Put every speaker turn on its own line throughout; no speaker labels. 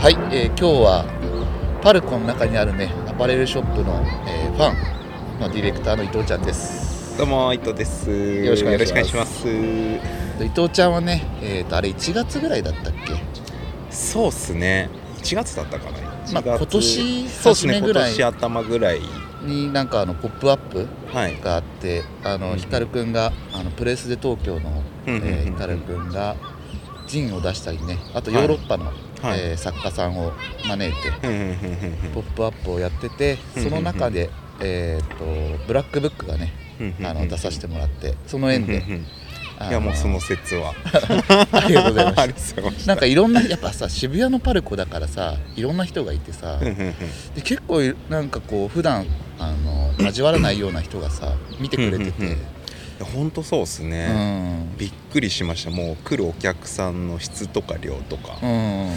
はい、えー今日はパルコの中にあるねアパレルショップの、えーファンのディレクターの伊藤ちゃんです
どうも伊藤です。よ
ろしくお願いします伊藤ちゃんはね、えー、とあれ1月ぐらいだったっけ？
そうっすね。1月だったかな。
まあ
1月
今年
そうっすね。今
初めぐらい
年頭ぐらい。
になんかあのポップアップ
はい。
があってあ
うんうん
の光くんがあのプレスで東京の、えー光くんがジンを出したりねあとヨーロッパの、
はい
えー作家さんを招いてポップアップをやっててその中で、えー、とブラックブックがねあの出させてもらってその縁で
いやもうその説は。
ありがとうございます。なんかいろんなやっぱさ渋谷のパルコだからさいろんな人がいてさで結構なんかこう普段あの交わらないような人がさ見てくれてて
本当そうっす
う
ね。
ん。
びっくりしました。もう来るお客さんの質とか量とか。
うん。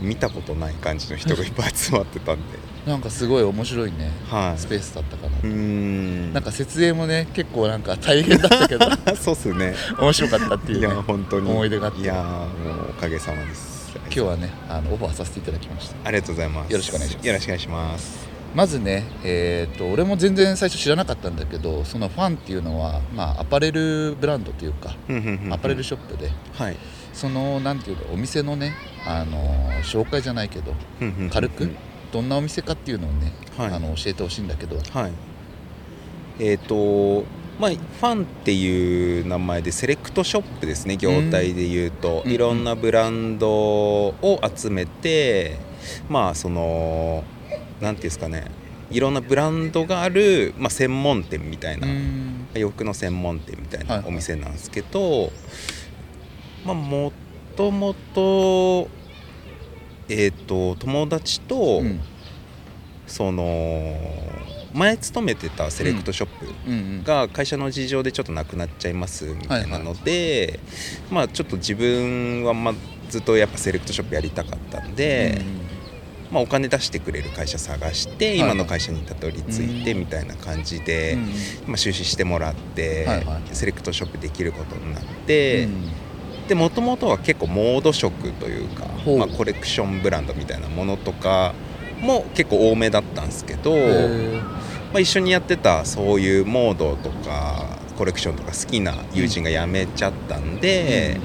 見たことない感じの人がいっぱい集まってたんで。
なんかすごい面白いね。
はい。
スペースだったかな。
うーん。
なんか設営もね結構なんか大変だったけど。
そうっすね。
面白かったっていう、ね、
いや本当に。
思い出があって。
いやもうおかげさまです。
今日はねあのオファーさせていただきました。
ありがとうございます。
よろしくお願いします。
よろしくお願いします
まずね、えー、と俺も全然最初知らなかったんだけどそのファンっていうのは、まあ、アパレルブランドというか、アパレルショップで
はい。
そのなんていうかお店のね、あのー紹介じゃないけど軽くどんなお店かっていうのをね、
はい。
あの教えてほしいんだけど。
はい。えっ、とまあファンっていう名前でセレクトショップですね業態で言うと、
うん。
いろんなブランドを集めてまあそのなんていうんですかねいろんなブランドがある、まあ、専門店みたいな、
うん。
洋服の専門店みたい
はいはい。
なお店なんですけど、まあもともとえっ、と友達と、
うん。
その前勤めてたセレクトショップ
うん。うん
が会社の事情でちょっとなくなっちゃいますみたいなので、まあちょっと自分はまあずっとやっぱセレクトショップやりたかったんで、まあ、お金出してくれる会社探して
い。
今の会社にたどり着いてみたいな感じで、
うん
まあ、出資してもらって、
はいはい。
セレクトショップできることになって、
うん。
でもともとは結構モード色というかまあ、コレクションブランドみたいなものとかも結構多めだったんですけど、まあ、一緒にやってたそういうモードとかコレクションとか好きな友人が辞めちゃったんで、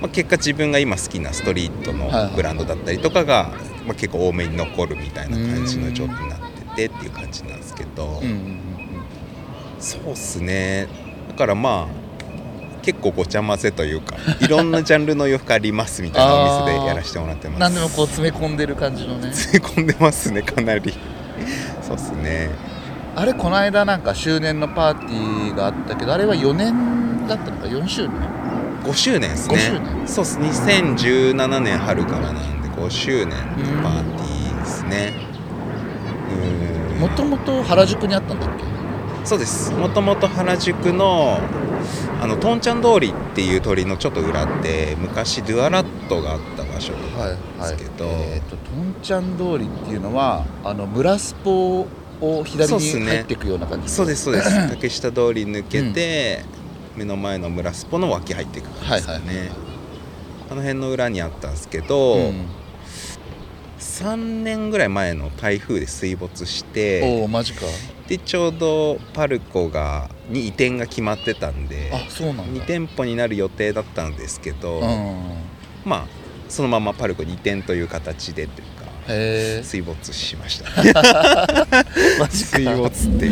まあ、結果自分が今好きなストリートのブランドだったりとかが、まあ、結構多めに残るみたいな感じの状態になっててっていう感じなんですけど、
うんうんうん
そうっすね。だからまあ結構ごちゃ混ぜというか いろんなジャンルの洋服ありますみたいなお店でやらせてもらってます。
何でもこう詰め込んでる感じのね。
詰め込んでますねかなり。そうっすね。
あれこの間なんか周年のパーティーがあったけどあれは4年だったのか？4周年
？5周年ですね。
5周年
そうっす。2017年春からなんで5周年のパーティーですね。うん。
もともと原宿にあったんだっけ？
そうです。もともと原宿のあのトンチャン通りっていう通りのちょっと裏って昔ドゥアラットがあった場所
はい
ですけど。
えっ、とトンチャン通りっていうのはあの村スポを左に入っていくような感じ
そうですそうです。竹下通り抜けて、目の前の村スポの脇入っていく感じですかね、
はいはいはい。
あの辺の裏にあったんですけど、
うん
3年ぐらい前の台風で水没して
おおマジか。
でちょうどパルコがに移転が決まってたんで
あそうなんだ。
2店舗になる予定だったんですけど、
うん。
まあそのままパルコに移転という形でというか
へえ
水没しました。
マジか。
水没って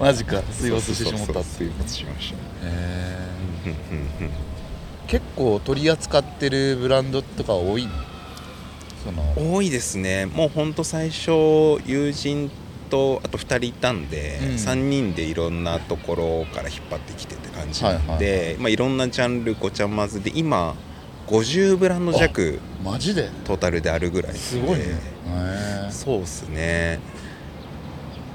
マジか。水没してしまった。
水没しました
へえ
うんうんうん。
結構取り扱ってるブランドとか多いの？その。
多いですね。もうほんと最初友人とあと2人いたんで、
うん。
3人でいろんなところから引っ張ってきてって感じなんで、
はいはいはい。
まあ、いろんなジャンルごちゃ混ぜで今50ブランド弱
マジで？
トータルであるぐらいで。す
ごいね。
そうっすね。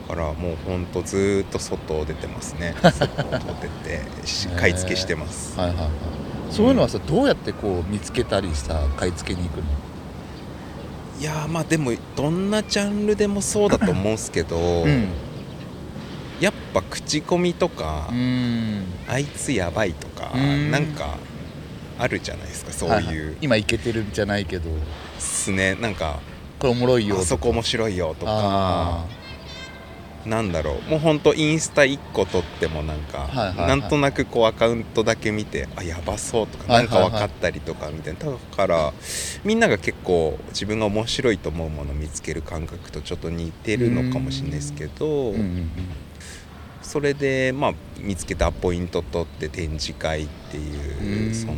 だからもうほんとずーっと外出てますね。外出てし買い付けしてます。
はいはいはい。そういうのはさどうやってこう見つけたりさ買い付けに行くの？
いやーまあでもどんなジャンルでもそうだと思うんすけど、
うん。
やっぱ口コミとか、
うん。
あいつやばいとか、
うん。
なんかあるじゃないですかそう
はいはい。
いう
今いけてるんじゃないけど。
っすねなんか
これおもろいよ
あそこ面白いよとか。
あ
なんだろう。もうほんとインスタ1個撮ってもなんか、
はいはいはい。
なんとなくこうアカウントだけ見てあやばそうとか
は
ないんか分かったりとかみたいな。だからみんなが結構自分が面白いと思うものを見つける感覚とちょっと似てるのかもしれないですけど、
ーうんうん
それでまあ見つけたポイント取って展示会っていう、
うん
その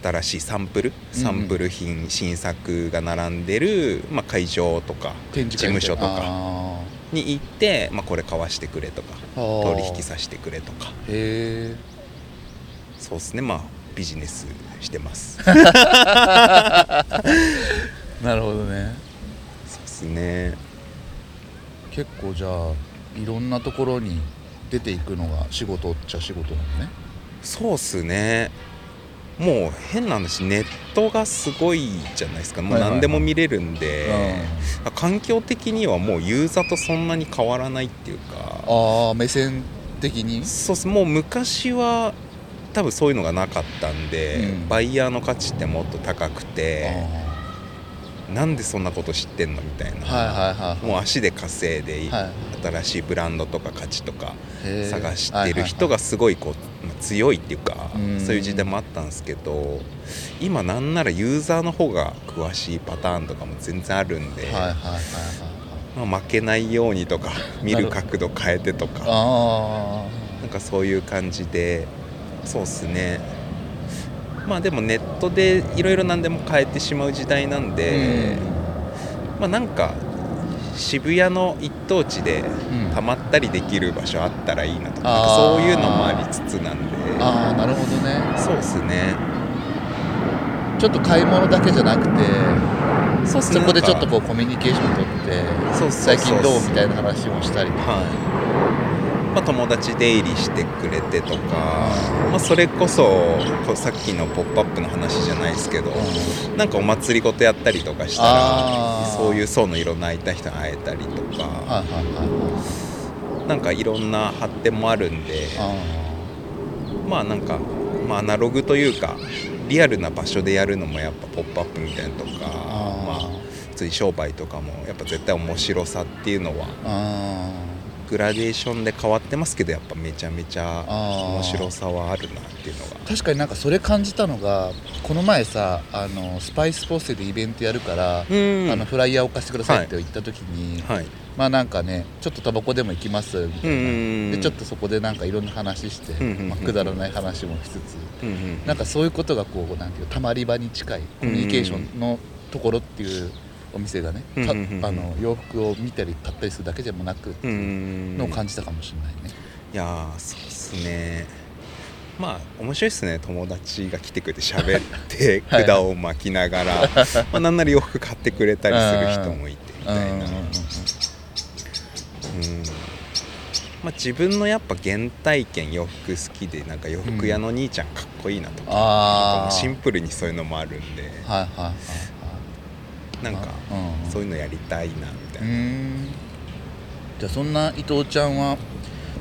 新しいサンプル？サンプル品、新作が並んでる、まあ、会場とか事務所とか。
あ
に行って、まあ、これ買わしてくれとか取引させてくれとか。
へえ。
そうですね。まあビジネスしてます。
なるほどね。
そうですね。
結構じゃあいろんなところに出ていくのが仕事っちゃ仕事なのね。
そうっすねもう変な話ネットがすごいじゃないですか。もう何でも見れるんで、環境的にはもうユーザーとそんなに変わらないっていうか。
ああ目線的に？
そうっす。もう昔は多分そういうのがなかったんで、
うん。
バイヤーの価値ってもっと高くてなんでそんなこと知ってんのみたいな、もう足で稼いで、
はい
新しいブランドとか価値とか探してる人がすごいこう、まあ強いっていうか
うん。
そういう時代もあったんですけど今なんならユーザーの方が詳しいパターンとかも全然あるんで、まあ、負けないようにとか見る角度変えてとか
あ
なんかそういう感じでそうっすねまあでもネットでいろいろ何でも変えてしまう時代なん
あ
で、まあなんか渋谷の一等地で
うん。
たまったりできる場所あったらいいなとか
あー。
なんかそういうのもありつつなんで。
ああなるほどね。
そうっすね。
ちょっと買い物だけじゃなくて
そうっす
そこでちょっとこうコミュニケーション取って最近どうみたいな話もしたりとか。
はいまあ、友達出入りしてくれてとか、まあ、それこそさっきの「ポップアップの話じゃないですけど、なんかお祭りごとやったりとかしたらそういう層のいろんな会いたい人に会えたりとか、
は
なんかいろんな発展もあるんで
あ
まあなんか、まあ、アナログというかリアルな場所でやるのもやっぱ「ポップアップみたいなのとかまあ普通に商売とかもやっぱ絶対面白さっていうのは
あ
グラデーションで変わってますけどやっぱめちゃめちゃ面白さはあるなっていうのが
確かになんかそれ感じたのがこの前さあのスパイスポッセでイベントやるから、
うん。
あのフライヤーを貸してくださいって言った時に、
はい。
まあなんかねちょっとタバコでも行きますみたいな、
うん
でちょっとそこでなんかいろんな話して、
うんうんうん。
まあ、くだらない話もしつつ、
うんうん。
なんかそういうことがこうなんていうたまり場に近いコミュニケーションのところっていうお店がね、か
うんうんうん。うん
あの洋服を見たり買ったりするだけでもなくのを感じたかもしれないね。
いやーそうっすね。まあ面白いっすね。友達が来てくれて喋って
はい。
管を巻きながらまあなんなら洋服買ってくれたりする人もいてみたいな、うん
うんうんうん。
まあ、自分のやっぱ原体験洋服好きでなんか洋服屋の兄ちゃんかっこいいなとか、
ああ
シンプルにそういうのもあるんで。
はいはいはい
なんかそういうのやりたいなみた
う
いな、
ん。じゃあそんな伊藤ちゃんは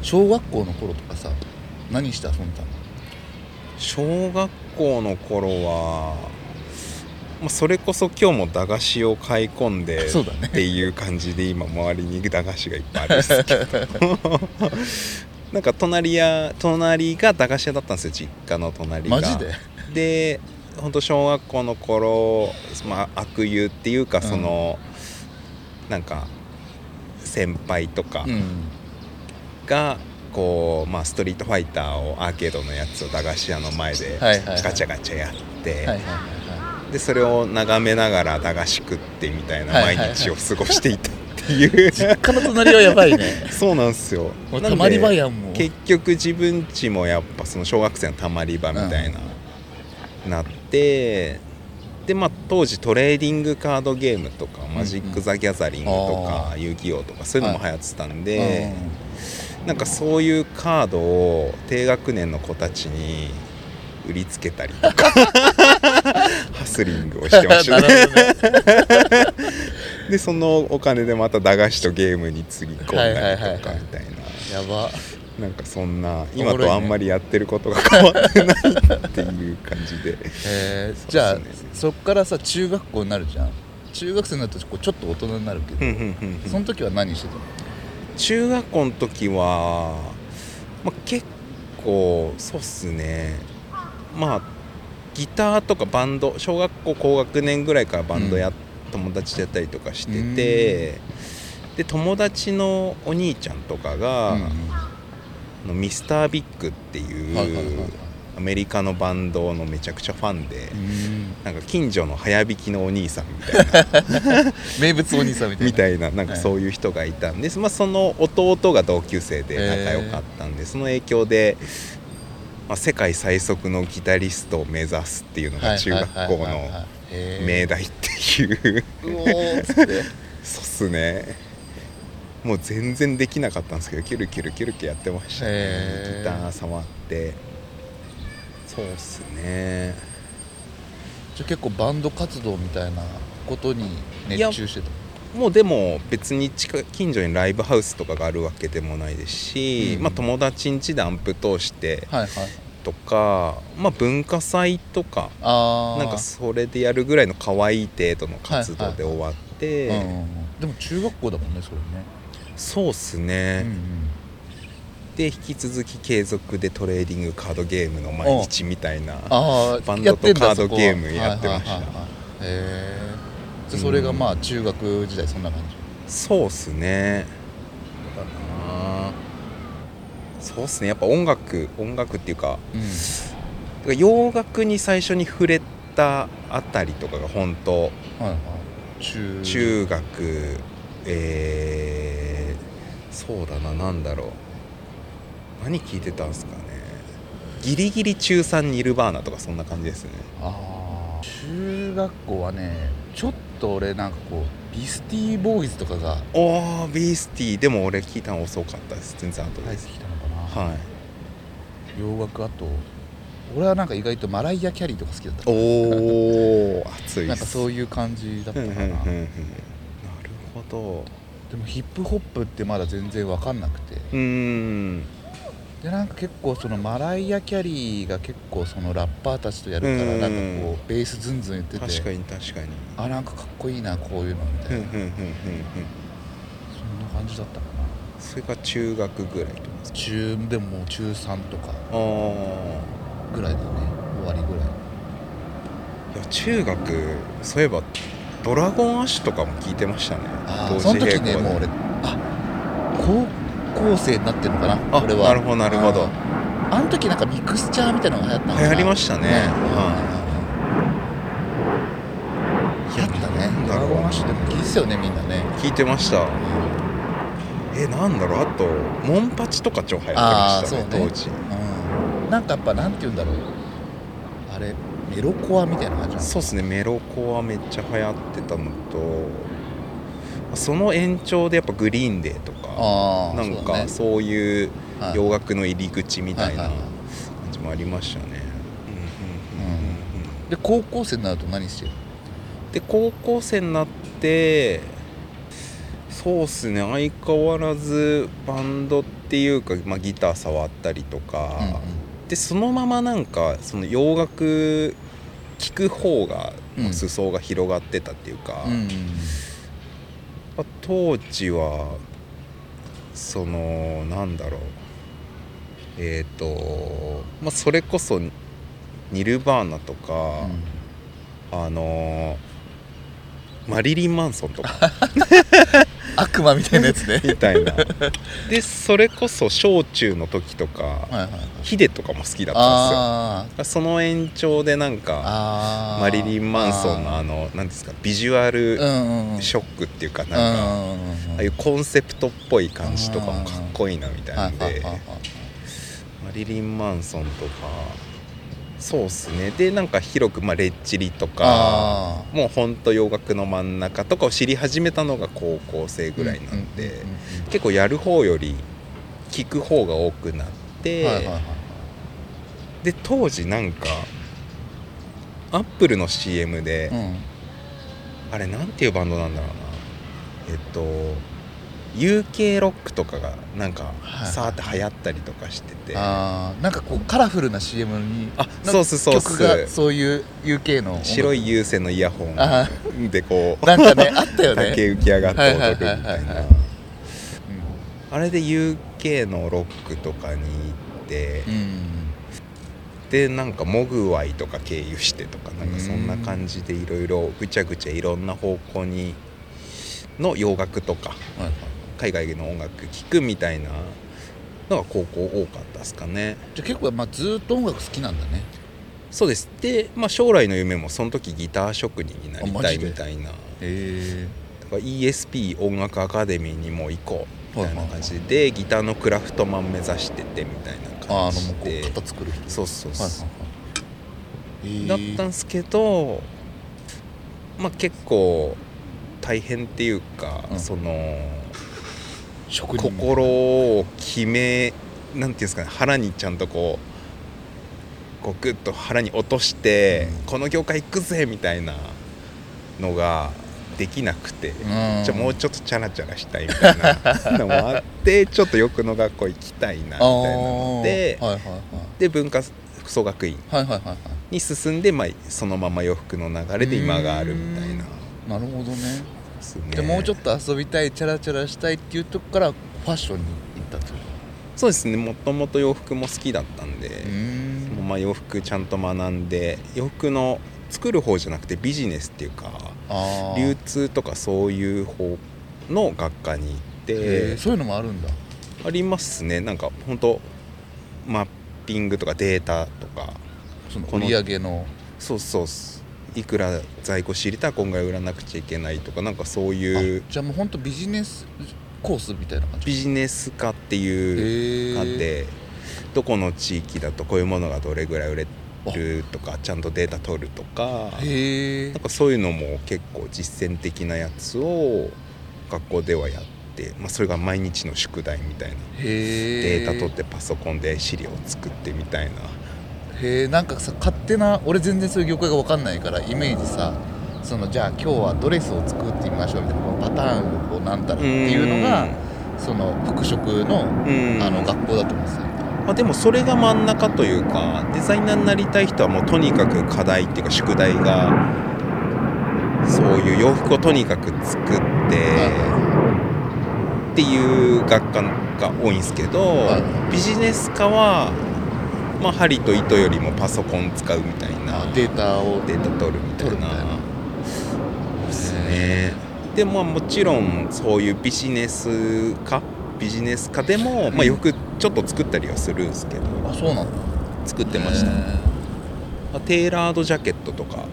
小学校の頃とかさ何して遊んだの
小学校の頃は、まあ、それこそ今日も駄菓子を買い込んで っていう感じで今周りに駄菓子がいっぱいあるんですけど。なんか隣や隣が駄菓子屋だったんですよ実家の隣が。
マジで？
で本当小学校の頃、まあ、悪友っていうか
うん。
その、なんか先輩とか
うん。
がこう、まあ、ストリートファイターをアーケードのやつを駄菓子屋の前でガチャガチャやって、でそれを眺めながら駄菓子食ってみたいな毎日を過ごしていたっていう、
実家の隣はやばいね。
そうなんですよ。
たまり場やんもう。
結局自分家もやっぱその小学生のたまり場みたいな、なってでまあ当時トレーディングカードゲームとか、マジック・ザ・ギャザリングとか
あ
遊戯王とかそういうのも流行ってたん
うん
で、なんかそういうカードを低学年の子たちに売りつけたりとか ハスリングをしてました
な
ね。でそのお金でまた駄菓子とゲームにつぎ込んだりと
はいはいはいはい
かみたい。な
やば
なんかそんな今とあんまりやってることが変わってないっていう感じで。
えー。
そう
じゃあそっからさ中学校になるじゃん。中学生になるとこうちょっと大人になるけど、その時は何してたの？
中学校の時は、まあ、結構そうっすね。まあギターとかバンド小学校高学年ぐらいからバンドや、
うん。
友達とやったりとかしててで友達のお兄ちゃんとかが、
うん
のミスタービッグっていう、アメリカのバンドのめちゃくちゃファンで、
うん。
なんか近所の早弾きのお兄さんみたいな。
名物お兄さんみたいな。
みたいななんかそういう人がいたんです、まあ、その弟が同級生で仲良かったんで、その影響で、まあ、世界最速のギタリストを目指すっていうのが中学校の命題っていう。そうっすねもう全然できなかったんですけどキュルキュルキュルキュルやってました。ねギター触って。そうっすね。
じゃあ結構バンド活動みたいなことに熱中してた？
もうでも別に近近所にライブハウスとかがあるわけでもないですし、
うん。
まあ、友達ん家でアンプ通して
はいはい。
とか、まあ、文化祭とかなんかそれでやるぐらいの可愛い程度の活動で終わって、
うんうんうん。でも中学校だもんねそれね
そうっすね、
うんうん。
で引き続き継続でトレーディングカードゲームの毎日みたいなバンドとカードゲームやってました。
へえそれがまあ中学時代そんな感じ。
そうっすね。だなそうっすね。やっぱ音楽音楽っていうか
うん。
洋楽に最初に触れたあたりとかが本当
はいはい。中
中学えー、そうだな何だろう。何聞いてたんすかね。ギリギリ中3ニルバーナとかそんな感じですね。
ああ中学校はねちょっと俺なんかこうビスティーボーイズとかが
おービースティー。でも俺聞いたの遅かったです。全然後です。
入ってきたのかな、
はい。
洋楽あと俺はなんか意外とマライア・キャリーとか好きだった。
おお熱い
なんかそういう感じだったかな。
なるほど
でもヒップホップってまだ全然分かんなくて。
うーん。
でなんか結構そのマライア・キャリーが結構そのラッパーたちとやるから
うん。
なんかこうベースズンズン言ってて
確かに確かに。
あなんかかっこいいなこういうのみたいな。そんな感じだったかな。
それが中学ぐらいとか？
中でももう中3とか。ぐらいだよね。終わりぐらい。
いや中学そういえばドラゴンアッシュとかも聞いてましたね。同時
あーその時
並行で。
ねもう俺あ高校生になってるのかな？
あ
俺は。
なるほどなるほど。
あの時なんかミクスチャーみたいなのが流行ったのかな？
流行りましたね。
はいやったね。ドラゴンアッシュでも聞いてたよねみんなね。
聞いてました。えなんだろう？あとモンパチとか超流行ってましたね
ね。
当時。
うん。なんかやっぱなんて言うんだろう。あれメロコアみたいな感じ
そうですね。メロコアめっちゃ流行ってたのとその延長でやっぱグリーンデーとかなんかそうい。う
はい
洋楽の入り口みたいな感じもありましたね。
で高校生になると何してる
で高校生になってそうっすね。相変わらずバンドっていうか、まあ、ギター触ったりとか、
うんうん。
でそのままなんかその洋楽聴く方が、
うん
まあ裾が広がってたっていうか、
うん。うん
まあ当時はそのなんだろうえっ、とまあそれこそニルバーナとか、あのマリリン・マンソンとか
悪魔みたいなやつね。
みたいな。でそれこそ小中の時とか
はいはいはい。
ヒデとかも好きだった
あ
んですよ。その延長でなん
ー。
かマリリン・マンソンのあの何ですかビジュアルショックっていうかなんか、
うんうん
ああいうコンセプトっぽい感じとかもかっこいいなみたいなんでマリリン・マンソンとかそうっすね。でなんか広く、まあ、レッチリとか
あ
もうほんと洋楽の真ん中とかを知り始めたのが高校生ぐらいなんで、結構やる方より聞く方が多くなって、で当時なんかアップルの CM で、
うん。
あれなんていうバンドなんだろうな。えっと UK ロックとかがなんか
はい
さーって流行ったりとかしてて、
あーなんかこうカラフルな CM に
あ
の
そうそう。っす
曲がそういう UK の。
白い有線のイヤホ
あ
ンでこう
なんかねあったよね。
竹浮き上がって踊るみたいな。いあれで UK のロックとかに行って、
うん
でなんかモグワイとか経由してとかなんかそんな感じでいろいろぐちゃぐちゃいろんな方向にの洋楽とか。
はいはい
海外の音楽聴くみたいなのが高校多かったですかね。
じゃあ結構まあずーっと音楽好きなんだね。
そうです。で、まあ、将来の夢もその時ギター職人になりたいみたいな。
へえ
だから ESP 音楽アカデミーにも行こうみたいな感じでギターのクラフトマン目指しててみたいな感じで。
型作る人。
そうそうそう、
はいはいはい。
だったんすけどまあ結構大変っていうか、
うん。
その心を決めなんていうんですかね腹にちゃんとこうこうグッと腹に落として、
うん。
この業界行くぜみたいなのができなくて、
うん。
じゃあもうちょっとチャラチャラしたいみたいなのもあって ちょっと欲の学校行きたいなみたいなので。
あー。はいはい
で文化服装学院
はいはいはいはいはい。
に進んで、まあ、そのまま洋服の流れで今があるみたいな。
なるほどね
ですね。
でもうちょっと遊びたいチャラチャラしたいっていうとこからファッションに行ったってこ
そうですね。もともと洋服も好きだったんで、
とうん。
まあ、洋服ちゃんと学んで洋服の作る方じゃなくてビジネスっていうか流通とかそういう方の学科に行っ
へ
て
ー。そういうのもあるんだ。
ありますね。なんか本当マッピングとかデータとか
その売り上げの。
そうそうっすいくら在庫知りたらこんぐらい売らなくちゃいけないとかなんかそういう
あじゃあもう本当ビジネスコースみたいな感じ？
ビジネス化っていう
へ
あってどこの地域だとこういうものがどれぐらい売れるとかちゃんとデータ取るとかなんかそういうのも結構実践的なやつを学校ではやって、まあ、それが毎日の宿題みたいな。データ取ってパソコンで資料を作ってみたいな
へえんかさ勝手な俺全然そういう業界が分かんないからイメージさそのじゃあ今日はドレスを作ってみましょうみたいなパターンをなんたらっていうのがその服飾の
うん。
あの学校だと思うんですよ。
まあ、でもそれが真ん中というかデザイナーになりたい人はもうとにかく課題っていうか宿題がそういう洋服をとにかく作ってっていう学科が多いんですけど、
は
ビジネス科は、まあ、針と糸よりもパソコン使うみたいな
あデータを
データ取るみたいなですね。でもまあもちろんそういうビジネス科ビジネス科でも、まあ、洋服ちょっと作ったりはするんですけど。
あそうなんだ。
作ってました、
へ
まあテーラードジャケットとか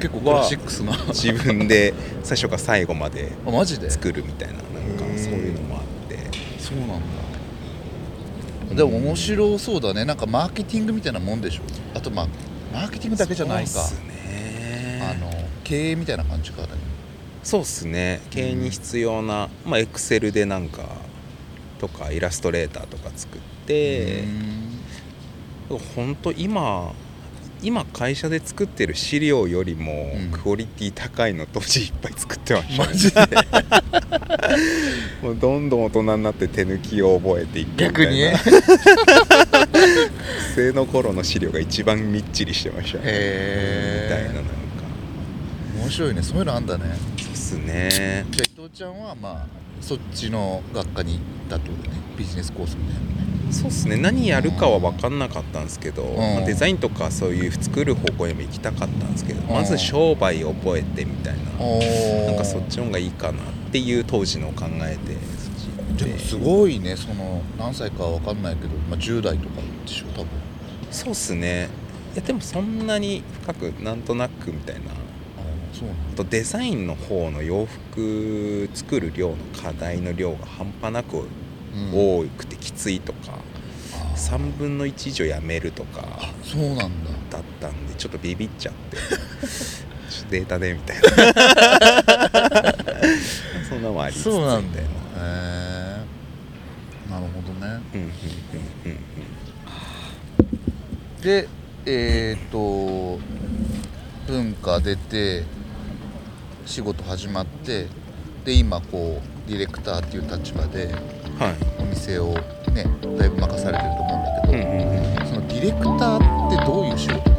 結構クラシックスな。
自分で最初から最後まで作るみたいななんかそういうのもあって。
そうなんだでも面白そうだね。なんかマーケティングみたいなもんでしょ。あとまあマーケティングだけじゃないか。
そうっすね。
あの経営みたいな感じかだね
そうっすね。経営に必要なまあエクセルでなんかとかイラストレーターとか作って。本当今今会社で作ってる資料よりも
うん。
クオリティ高いの当時いっぱい作ってました、ね。
マジで？
もうどんどん大人になって手抜きを覚えていくみたいな。
逆に
生の頃の資料が一番みっちりしてましたね。
へ
みたいななんか。
え面白いね。そういうのあんだね。
そうっすね。
じゃあ伊藤ちゃんはまあそっちの学科に行ったってことね。ビジネスコースみたいなね
そうっすね。何やるかは分かんなかったんですけど、
ん。
まあデザインとかそういう作る方向へも行きたかったんですけど、
うん。
まず商売を覚えてみたいな、なんかそっちの方がいいかなっていう当時の考えで。
でもすごいね。その何歳かは分かんないけど、まあ、10代とかでしょ多分。
そうっすね。いやでもそんなに深くなんとなくみたいな。
あ
とデザインの方の洋服作る量の課題の量が半端なく
うん
多くてきついとか、
あ
3分の1以上やめるとか
あそうなんだ。
だったんでちょっとビビっちゃって。ちょっとデータでみたいな。そんなのもありつつ
そうなん
みたい
だ。よへえ。なるほどね。
うんうんうんうん。
でえっ、と文化出て仕事始まってで今こうディレクターっていう立場で
はい
お店をねだいぶ任されてると思うんだけど、そのディレクターってどういう仕事